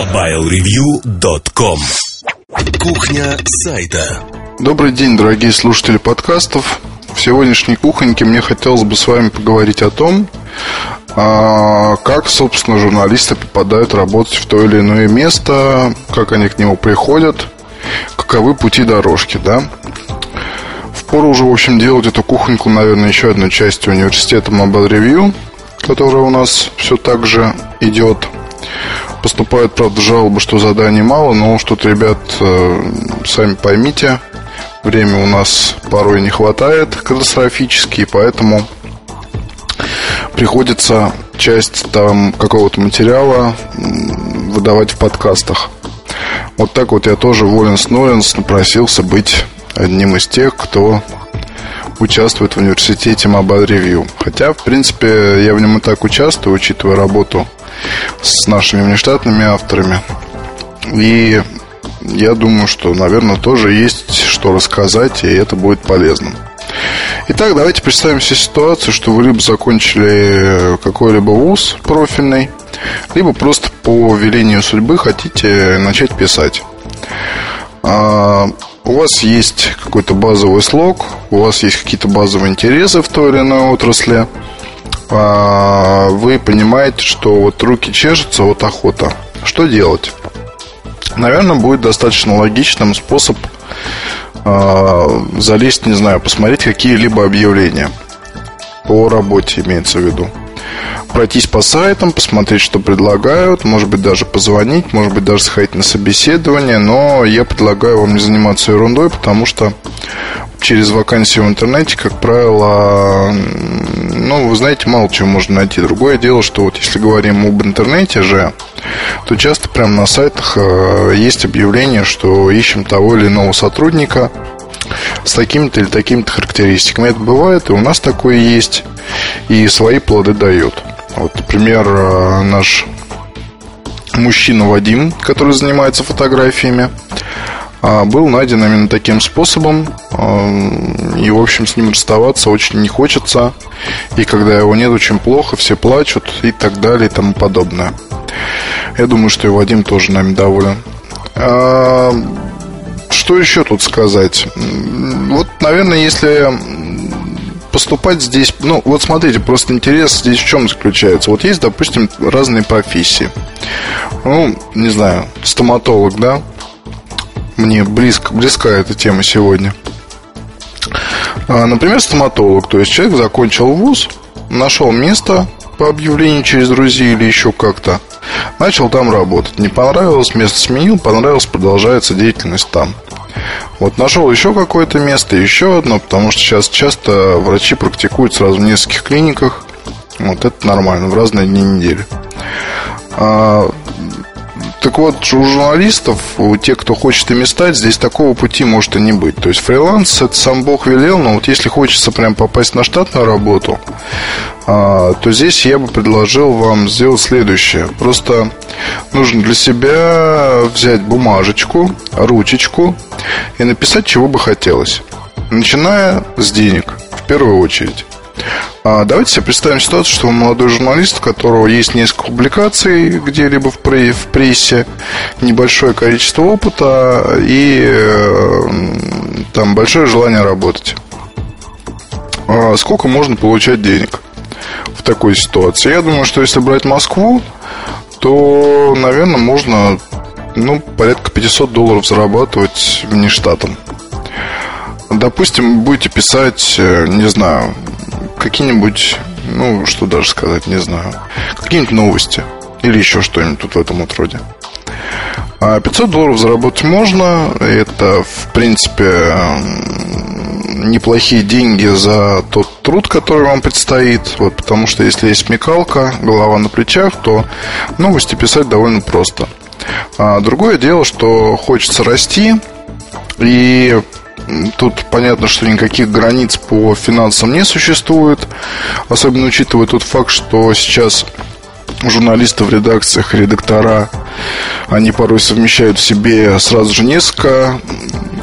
MobileReview.com Кухня сайта Добрый день, дорогие слушатели подкастов. В сегодняшней кухоньке мне хотелось бы с вами поговорить о том, а, как, собственно, журналисты попадают работать в то или иное место, как они к нему приходят, каковы пути дорожки, да. Впору уже, в общем, делать эту кухоньку, наверное, еще одной частью университета Mobile Review, которая у нас все так же идет. Поступают, правда, жалобы, что заданий мало, но что-то, ребят, э, сами поймите, времени у нас порой не хватает катастрофически, поэтому приходится часть там какого-то материала выдавать в подкастах. Вот так вот я тоже Воленс Ноленс напросился быть одним из тех, кто участвует в университете Mobile Review. Хотя, в принципе, я в нем и так участвую, учитывая работу с нашими внештатными авторами. И я думаю, что, наверное, тоже есть что рассказать, и это будет полезным. Итак, давайте представим себе ситуацию, что вы либо закончили какой-либо вуз профильный, либо просто по велению судьбы хотите начать писать. А, у вас есть какой-то базовый слог, у вас есть какие-то базовые интересы в той или иной отрасли, вы понимаете, что вот руки чешутся, вот охота. Что делать? Наверное, будет достаточно логичным способ э, залезть, не знаю, посмотреть какие-либо объявления по работе, имеется в виду. Пройтись по сайтам, посмотреть, что предлагают, может быть, даже позвонить, может быть, даже сходить на собеседование, но я предлагаю вам не заниматься ерундой, потому что через вакансию в интернете, как правило, ну, вы знаете, мало чего можно найти. Другое дело, что вот если говорим об интернете же, то часто прямо на сайтах э, есть объявление, что ищем того или иного сотрудника с такими-то или такими-то характеристиками. Это бывает, и у нас такое есть, и свои плоды дает. Вот, например, э, наш мужчина Вадим, который занимается фотографиями, а, был найден именно таким способом. А, и, в общем, с ним расставаться очень не хочется. И когда его нет, очень плохо, все плачут и так далее и тому подобное. Я думаю, что и Вадим тоже нами доволен. Что еще тут сказать? Вот, наверное, если поступать здесь, ну, вот смотрите, просто интерес здесь в чем заключается? Вот есть, допустим, разные профессии. Ну, не знаю, стоматолог, да, мне близко, близка эта тема сегодня. А, например, стоматолог. То есть человек закончил вуз, нашел место по объявлению через друзей или еще как-то. Начал там работать. Не понравилось, место сменил, понравилось, продолжается деятельность там. Вот нашел еще какое-то место, еще одно, потому что сейчас часто врачи практикуют сразу в нескольких клиниках. Вот это нормально, в разные дни недели. А, так вот, у журналистов, у тех, кто хочет ими стать, здесь такого пути может и не быть. То есть фриланс, это сам Бог велел, но вот если хочется прям попасть на штатную работу, а, то здесь я бы предложил вам сделать следующее. Просто нужно для себя взять бумажечку, ручечку и написать, чего бы хотелось. Начиная с денег, в первую очередь. А давайте себе представим ситуацию, что молодой журналист, у которого есть несколько публикаций где-либо в, в прессе, небольшое количество опыта и э, там большое желание работать. А сколько можно получать денег в такой ситуации? Я думаю, что если брать Москву, то, наверное, можно ну, порядка 500 долларов зарабатывать вне штатом. Допустим, будете писать, э, не знаю, какие-нибудь, ну, что даже сказать, не знаю, какие-нибудь новости или еще что-нибудь тут в этом вот роде. А 500 долларов заработать можно. Это, в принципе, неплохие деньги за тот труд, который вам предстоит. Вот, потому что если есть смекалка, голова на плечах, то новости писать довольно просто. А другое дело, что хочется расти. И Тут понятно, что никаких границ по финансам не существует. Особенно учитывая тот факт, что сейчас журналисты в редакциях, редактора Они порой совмещают в себе сразу же несколько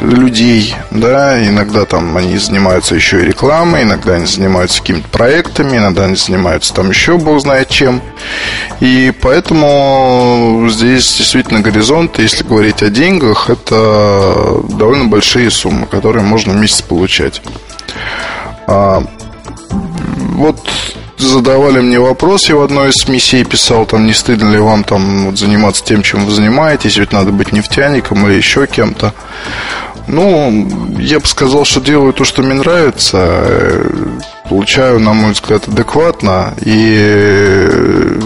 людей, да, иногда там они занимаются еще и рекламой, иногда они занимаются какими-то проектами, иногда они занимаются там еще бог знает чем. И поэтому здесь действительно горизонт, если говорить о деньгах, это довольно большие суммы, которые можно в месяц получать. А, вот задавали мне вопрос, я в одной из миссий писал, там, не стыдно ли вам там вот, заниматься тем, чем вы занимаетесь, ведь надо быть нефтяником или еще кем-то. Ну, я бы сказал, что делаю то, что мне нравится, получаю, на мой взгляд, адекватно и,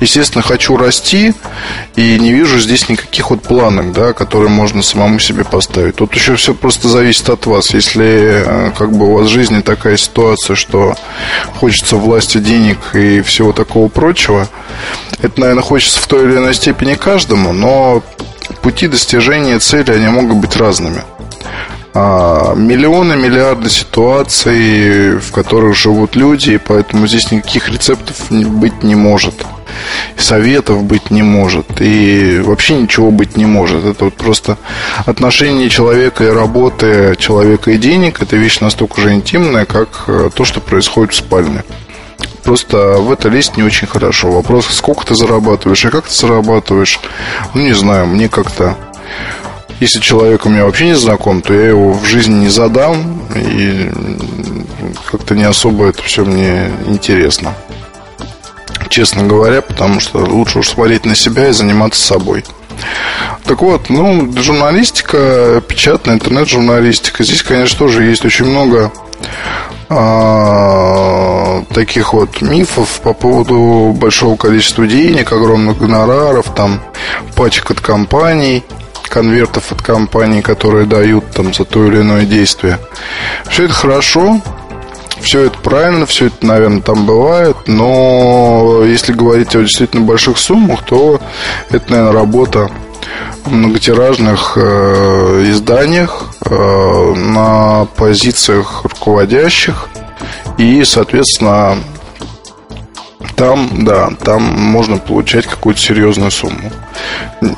естественно, хочу расти и не вижу здесь никаких вот планок, да, которые можно самому себе поставить. Тут еще все просто зависит от вас. Если э, как бы у вас в жизни такая ситуация, что хочется власти денег и всего такого прочего, это, наверное, хочется в той или иной степени каждому, но пути достижения цели, они могут быть разными. А, миллионы, миллиарды ситуаций, в которых живут люди, и поэтому здесь никаких рецептов быть не может. Советов быть не может. И вообще ничего быть не может. Это вот просто отношение человека и работы, человека и денег, это вещь настолько же интимная, как э, то, что происходит в спальне. Просто в это лезть не очень хорошо. Вопрос, сколько ты зарабатываешь и как ты зарабатываешь, ну, не знаю, мне как-то... Если человек у меня вообще не знаком, то я его в жизни не задам, и как-то не особо это все мне интересно. Честно говоря, потому что лучше уж смотреть на себя и заниматься собой. Так вот, ну, журналистика, печатная интернет-журналистика. Здесь, конечно, тоже есть очень много а, таких вот мифов по поводу большого количества денег, огромных гонораров, там, пачек от компаний, конвертов от компаний, которые дают там за то или иное действие. Все это хорошо, все это правильно, все это, наверное, там бывает, но если говорить о действительно больших суммах, то это, наверное, работа в многотиражных э, изданиях э, на позициях руководящих и, соответственно, там, да, там можно получать какую-то серьезную сумму.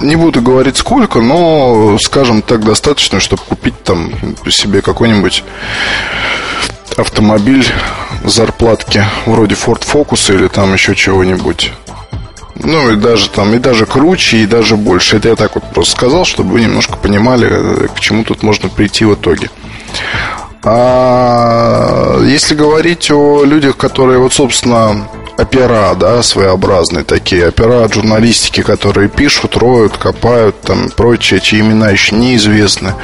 Не буду говорить сколько, но, скажем так, достаточно, чтобы купить там себе какой-нибудь автомобиль зарплатки вроде Ford Focus или там еще чего-нибудь. Ну, и даже там, и даже круче, и даже больше. Это я так вот просто сказал, чтобы вы немножко понимали, э, к чему тут можно прийти в итоге. А если говорить о людях, которые вот, собственно, опера, да, своеобразные такие, опера от журналистики, которые пишут, роют, копают, там, прочее, чьи имена еще неизвестны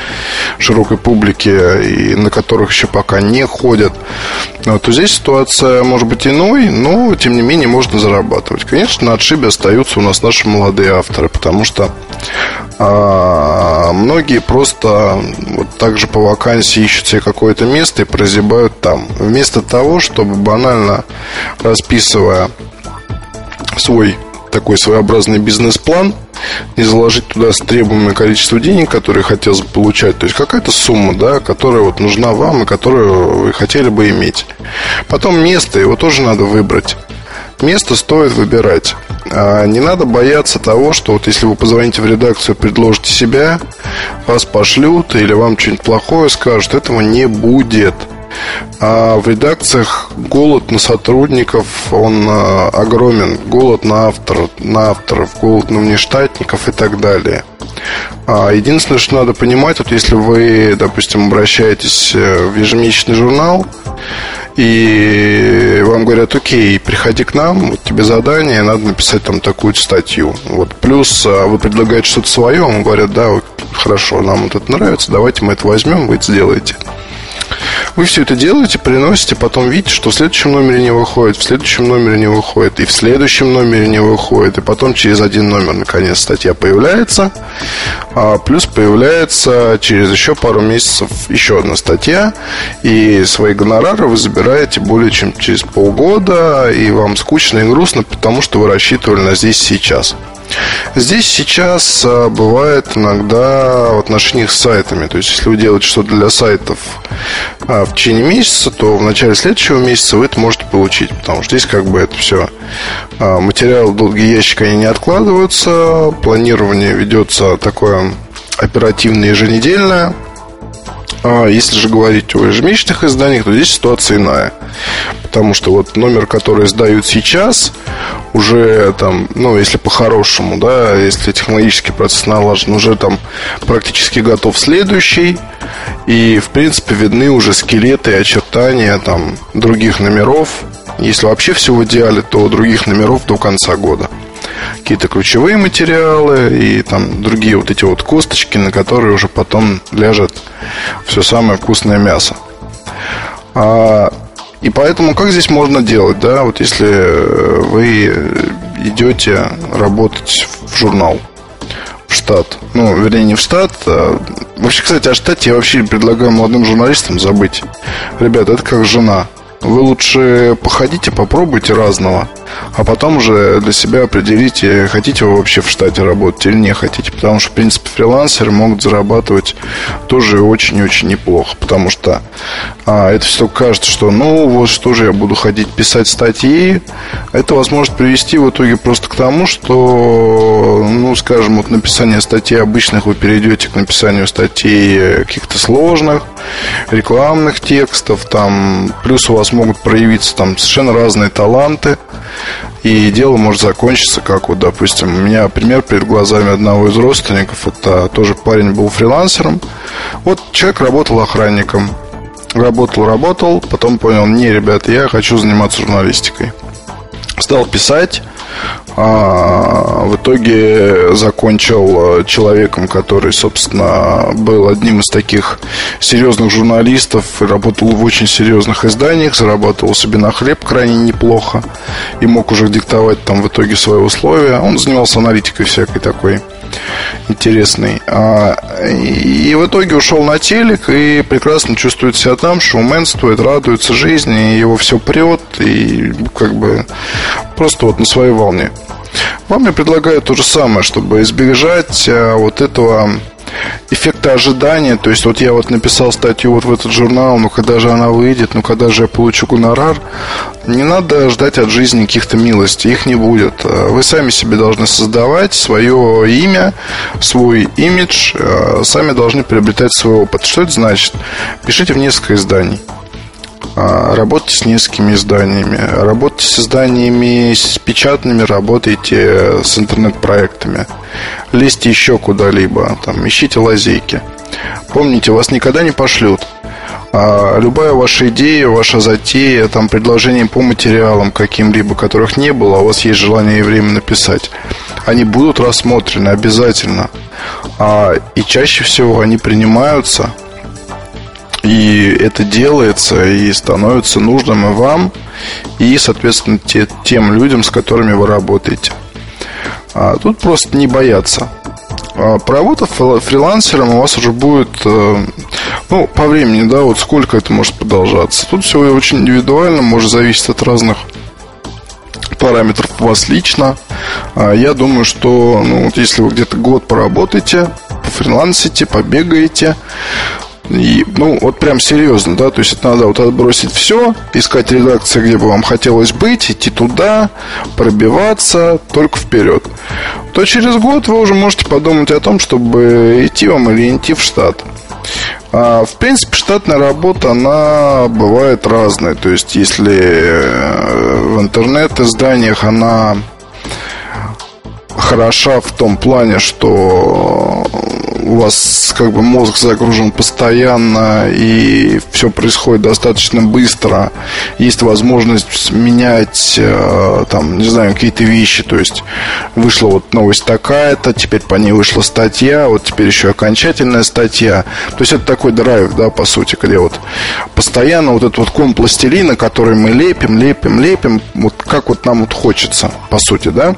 широкой публике и на которых еще пока не ходят, ну, то здесь ситуация может быть иной, но, тем не менее, можно зарабатывать. Конечно, на отшибе остаются у нас наши молодые авторы, потому что а, многие просто вот так же по вакансии ищут себе какое-то место и прозябают там. Вместо того, чтобы банально расписывая свой такой своеобразный бизнес-план и заложить туда требуемое количество денег, которые хотелось бы получать. То есть какая-то сумма, да, которая вот нужна вам и которую вы хотели бы иметь. Потом место, его тоже надо выбрать. Место стоит выбирать. А не надо бояться того, что вот если вы позвоните в редакцию предложите себя, вас пошлют или вам что-нибудь плохое скажут, этого не будет. А в редакциях голод на сотрудников, он а, огромен. Голод на, автор, на авторов, голод на внештатников и так далее. А единственное, что надо понимать, вот если вы, допустим, обращаетесь э, в ежемесячный журнал, и вам говорят, окей, приходи к нам, вот тебе задание, надо написать там такую статью. Вот. Плюс а, вы предлагаете что-то свое, вам говорят, да, хорошо, нам вот это нравится, давайте мы это возьмем, вы это сделаете. Вы все это делаете, приносите, потом видите, что в следующем номере не выходит, в следующем номере не выходит, и в следующем номере не выходит, и потом через один номер наконец статья появляется, а плюс появляется через еще пару месяцев еще одна статья, и свои гонорары вы забираете более чем через полгода, и вам скучно и грустно, потому что вы рассчитывали на здесь сейчас. Здесь сейчас а, бывает иногда в отношениях с сайтами. То есть, если вы делаете что-то для сайтов а, в течение месяца, то в начале следующего месяца вы это можете получить. Потому что здесь как бы это все а, материалы долгие ящики, они не откладываются. Планирование ведется такое оперативное еженедельное. Если же говорить о ежемесячных изданиях, то здесь ситуация иная. Потому что вот номер, который сдают сейчас, уже там, ну, если по-хорошему, да, если технологический процесс налажен, уже там практически готов следующий. И, в принципе, видны уже скелеты очертания там других номеров. Если вообще все в идеале, то других номеров до конца года. Какие-то ключевые материалы и там другие вот эти вот косточки, на которые уже потом ляжет все самое вкусное мясо. А и поэтому как здесь можно делать, да, вот если вы идете работать в журнал, в штат, ну, вернее, не в штат, а... Вообще, кстати, о штате я вообще предлагаю молодым журналистам забыть. Ребята, это как жена. Вы лучше походите, попробуйте разного, а потом уже для себя определите, хотите вы вообще в штате работать или не хотите. Потому что, в принципе, фрилансеры могут зарабатывать тоже очень-очень неплохо. Потому что а, это все кажется, что ну вот что же я буду ходить писать статьи. Это вас может привести в итоге просто к тому, что, ну, скажем, вот написание статей обычных вы перейдете к написанию статей каких-то сложных, рекламных текстов, там, плюс у вас могут проявиться там совершенно разные таланты, и дело может закончиться, как вот, допустим, у меня пример перед глазами одного из родственников, это тоже парень был фрилансером, вот человек работал охранником, работал, работал, потом понял, не, ребята, я хочу заниматься журналистикой. Стал писать, а, в итоге закончил э, человеком, который, собственно, был одним из таких серьезных журналистов, работал в очень серьезных изданиях, зарабатывал себе на хлеб крайне неплохо и мог уже диктовать там в итоге свои условия. Он занимался аналитикой всякой такой интересный. А, и в итоге ушел на телек и прекрасно чувствует себя там, шоуменствует, радуется жизни, и его все прет, и как бы просто вот на своей волне. Вам я предлагаю то же самое, чтобы избежать а, вот этого эффекта ожидания. То есть вот я вот написал статью вот в этот журнал, ну когда же она выйдет, ну когда же я получу гонорар. Не надо ждать от жизни каких-то милостей, их не будет. Вы сами себе должны создавать свое имя, свой имидж, а, сами должны приобретать свой опыт. Что это значит? Пишите в несколько изданий. А, работайте с несколькими изданиями. Работайте с изданиями с печатными, работайте с интернет-проектами. Лезьте еще куда-либо, там, ищите лазейки. Помните, вас никогда не пошлют. А любая ваша идея, ваша затея, там предложение по материалам каким-либо, которых не было, у вас есть желание и время написать, они будут рассмотрены обязательно. А, и чаще всего они принимаются и это делается и становится нужным и вам, и, соответственно, те, тем людям, с которыми вы работаете. А тут просто не бояться. А, Поработав фрилансером, у вас уже будет, э, ну, по времени, да, вот сколько это может продолжаться. Тут все очень индивидуально, может зависеть от разных параметров у вас лично. А, я думаю, что, ну, вот если вы где-то год поработаете, пофрилансите, побегаете, и, ну, вот прям серьезно, да, то есть это надо вот отбросить все, искать редакции, где бы вам хотелось быть, идти туда, пробиваться только вперед. То через год вы уже можете подумать о том, чтобы идти вам или идти в штат. А, в принципе, штатная работа, она бывает разная. То есть, если э, в интернет-изданиях она хороша в том плане, что у вас как бы мозг загружен постоянно и все происходит достаточно быстро. Есть возможность менять э, там, не знаю, какие-то вещи. То есть вышла вот новость такая-то, теперь по ней вышла статья, вот теперь еще окончательная статья. То есть это такой драйв, да, по сути, где вот постоянно вот этот вот ком пластилина, который мы лепим, лепим, лепим, вот как вот нам вот хочется, по сути, да,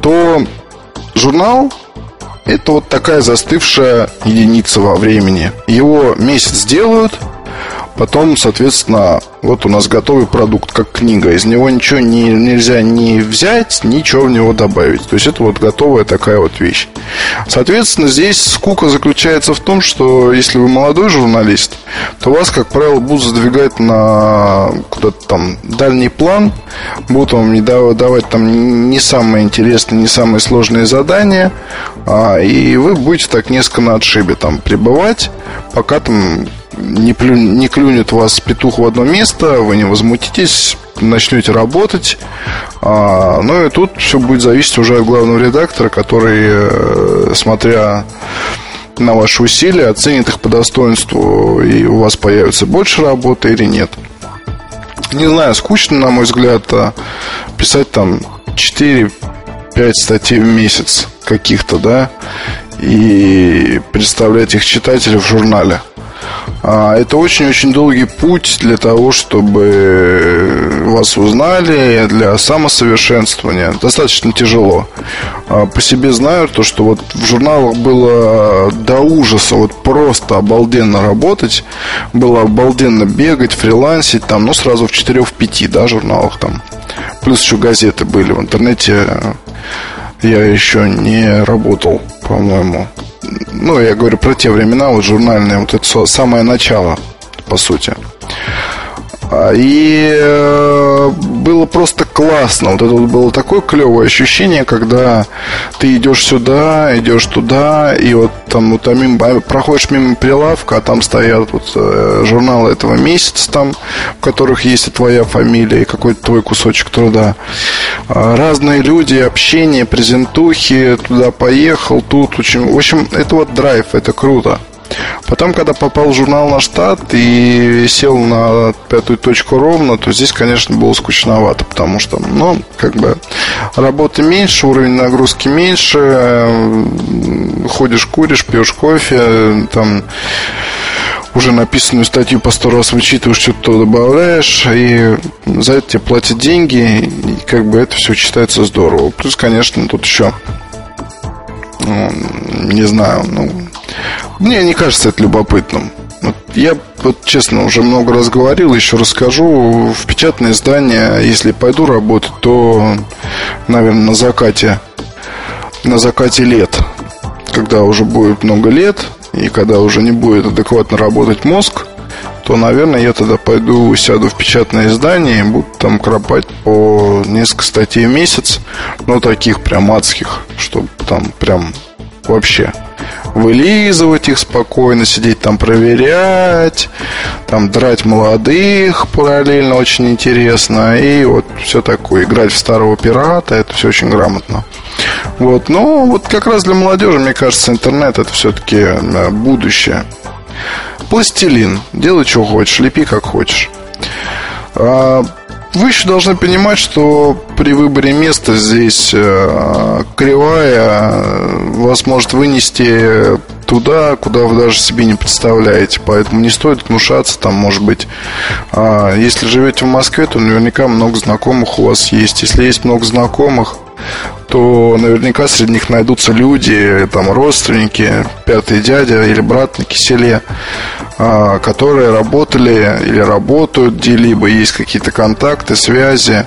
то журнал это вот такая застывшая единица во времени. Его месяц делают, Потом, соответственно, вот у нас готовый продукт, как книга. Из него ничего не, нельзя ни взять, ничего в него добавить. То есть это вот готовая такая вот вещь. Соответственно, здесь скука заключается в том, что если вы молодой журналист, то вас, как правило, будут задвигать на куда-то там дальний план, будут вам не давать там не самые интересные, не самые сложные задания, а, и вы будете так несколько на отшибе там пребывать, пока там не, плю, не клюнет вас петух в одно место, вы не возмутитесь, начнете работать. А, ну и тут все будет зависеть уже от главного редактора, который, э, смотря на ваши усилия, оценит их по достоинству, и у вас появится больше работы или нет. Не знаю, скучно, на мой взгляд, а писать там 4-5 статей в месяц каких-то, да, и представлять их читателю в журнале. А, это очень-очень долгий путь для того, чтобы вас узнали, для самосовершенствования. Достаточно тяжело. А, по себе знаю то, что вот в журналах было до ужаса, вот просто обалденно работать, было обалденно бегать, фрилансить, там, ну, сразу в 4-5, да, журналах там. Плюс еще газеты были в интернете. Я еще не работал, по-моему ну, я говорю про те времена, вот журнальные, вот это самое начало, по сути. А, и э, было просто классно. Вот это вот было такое клевое ощущение, когда ты идешь сюда, идешь туда, и вот там, вот, там мимо, проходишь мимо прилавка, а там стоят вот э, журналы этого месяца, там, в которых есть и твоя фамилия, и какой-то твой кусочек труда. А, разные люди, общение, презентухи, туда поехал, тут очень. В общем, это вот драйв, это круто. Потом, когда попал в журнал на штат и сел на пятую точку ровно, то здесь, конечно, было скучновато, потому что, ну, как бы работы меньше, уровень нагрузки меньше, ходишь, куришь, пьешь кофе, там уже написанную статью по сто раз вычитываешь, что-то добавляешь, и за это тебе платят деньги, и как бы это все считается здорово. Плюс, конечно, тут еще, ну, не знаю, ну, мне не кажется это любопытным. Вот я, вот честно, уже много раз говорил, еще расскажу. В печатное издание, если пойду работать, то, наверное, на закате, на закате лет, когда уже будет много лет, и когда уже не будет адекватно работать мозг, то, наверное, я тогда пойду, сяду в печатное издание и буду там кропать по несколько статей в месяц, но таких прям адских, чтобы там прям вообще вылизывать их спокойно, сидеть там проверять, там драть молодых параллельно очень интересно, и вот все такое, играть в старого пирата, это все очень грамотно. Вот, но вот как раз для молодежи, мне кажется, интернет это все-таки э, будущее. Пластилин, делай, что хочешь, лепи как хочешь. Вы еще должны понимать, что при выборе места здесь э, кривая э, вас может вынести туда, куда вы даже себе не представляете. Поэтому не стоит внушаться, там, может быть, а, если живете в Москве, то наверняка много знакомых у вас есть. Если есть много знакомых, то наверняка среди них найдутся люди, там родственники, пятый дядя или брат на киселе, которые работали или работают где-либо, есть какие-то контакты, связи.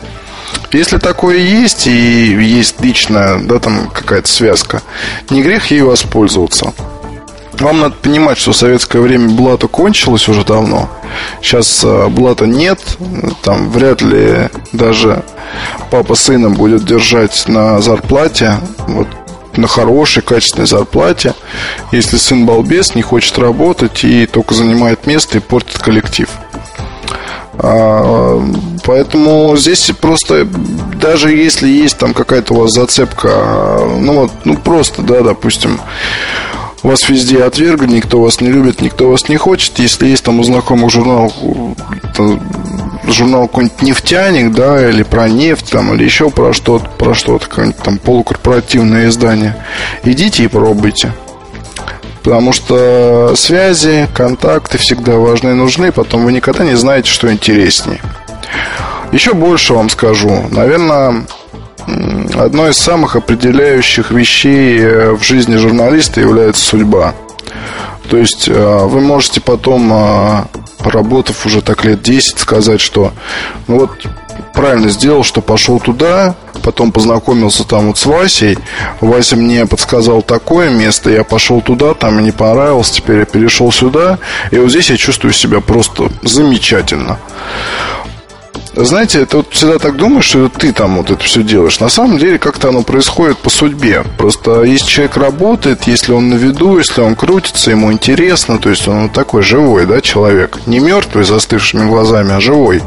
Если такое есть и есть личная, да, там какая-то связка, не грех ей воспользоваться. Вам надо понимать, что в советское время блата кончилось уже давно. Сейчас а, блата нет. Там вряд ли даже папа сына будет держать на зарплате. Вот на хорошей, качественной зарплате, если сын балбес, не хочет работать и только занимает место и портит коллектив. А, поэтому здесь просто даже если есть там какая-то у вас зацепка, ну вот, ну просто, да, допустим, вас везде отвергли, никто вас не любит, никто вас не хочет. Если есть там у знакомых журнал, журнал какой-нибудь нефтяник, да, или про нефть, там, или еще про что-то, про что-то, какое-нибудь там полукорпоративное издание, идите и пробуйте. Потому что связи, контакты всегда важны и нужны, потом вы никогда не знаете, что интереснее. Еще больше вам скажу. Наверное, одной из самых определяющих вещей э, в жизни журналиста является судьба. То есть э, вы можете потом э, поработав уже так лет 10, сказать, что ну вот правильно сделал, что пошел туда, потом познакомился там вот с Васей. Вася мне подсказал такое место, я пошел туда, там мне не понравилось, теперь я перешел сюда, и вот здесь я чувствую себя просто замечательно. Знаете, ты вот всегда так думаешь, что ты там вот это все делаешь. На самом деле как-то оно происходит по судьбе. Просто если человек работает, если он на виду, если он крутится, ему интересно, то есть он такой живой, да, человек. Не мертвый, застывшими глазами, а живой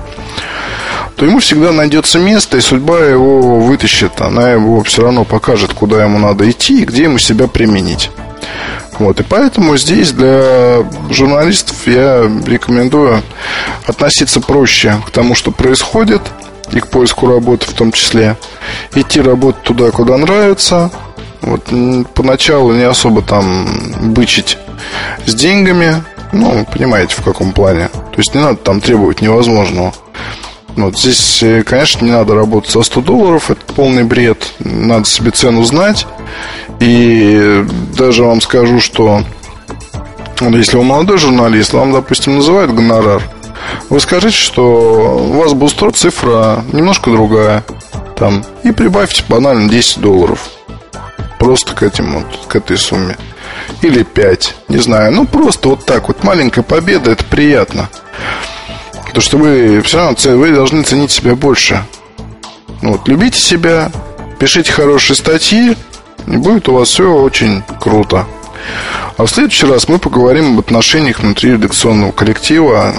то ему всегда найдется место, и судьба его вытащит. Она его все равно покажет, куда ему надо идти и где ему себя применить. Вот, и поэтому здесь для журналистов я рекомендую относиться проще к тому, что происходит, и к поиску работы в том числе. Идти работать туда, куда нравится. Вот, поначалу не особо там бычить с деньгами. Ну, понимаете, в каком плане. То есть не надо там требовать невозможного. Вот здесь, э, конечно, не надо работать за 100 долларов, это полный бред. Надо себе цену знать. И даже вам скажу, что если вы молодой журналист, вам, допустим, называют гонорар, вы скажите, что у вас устроит цифра немножко другая. Там, и прибавьте банально 10 долларов. Просто к этим вот, к этой сумме. Или 5, не знаю. Ну, просто вот так вот. Маленькая победа, это приятно. Потому что вы все равно вы должны ценить себя больше. Ну, вот, любите себя, пишите хорошие статьи, и будет у вас все очень круто. А в следующий раз мы поговорим об отношениях внутри редакционного коллектива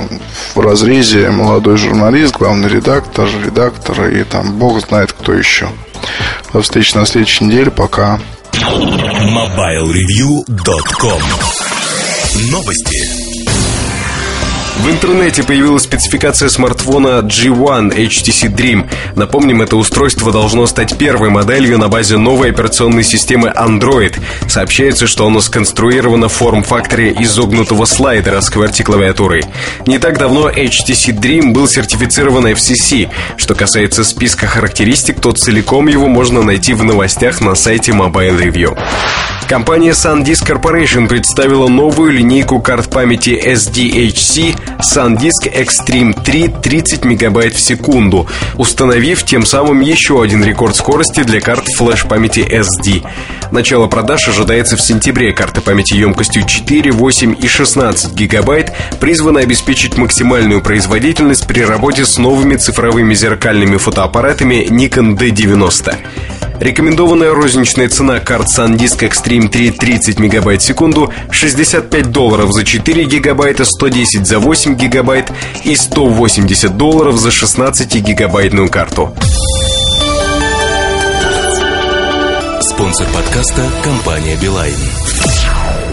в разрезе молодой журналист, главный редактор, редактор и там бог знает кто еще. До встречи на следующей неделе. Пока. MobileReview.com Новости. В интернете появилась спецификация смартфона G1 HTC Dream. Напомним, это устройство должно стать первой моделью на базе новой операционной системы Android. Сообщается, что оно сконструировано в форм-факторе изогнутого слайдера с QWERTY-клавиатурой. Не так давно HTC Dream был сертифицирован FCC. Что касается списка характеристик, то целиком его можно найти в новостях на сайте Mobile Review. Компания SanDisk Corporation представила новую линейку карт памяти SDHC SanDisk Extreme 3 30 мегабайт в секунду, установив тем самым еще один рекорд скорости для карт флеш-памяти SD. Начало продаж ожидается в сентябре. Карты памяти емкостью 4, 8 и 16 гигабайт призваны обеспечить максимальную производительность при работе с новыми цифровыми зеркальными фотоаппаратами Nikon D90. Рекомендованная розничная цена карт SanDisk Extreme 3 30 мегабайт в секунду 65 долларов за 4 гигабайта, 110 за 8 гигабайт и 180 долларов за 16 гигабайтную карту. Спонсор подкаста – компания «Билайн».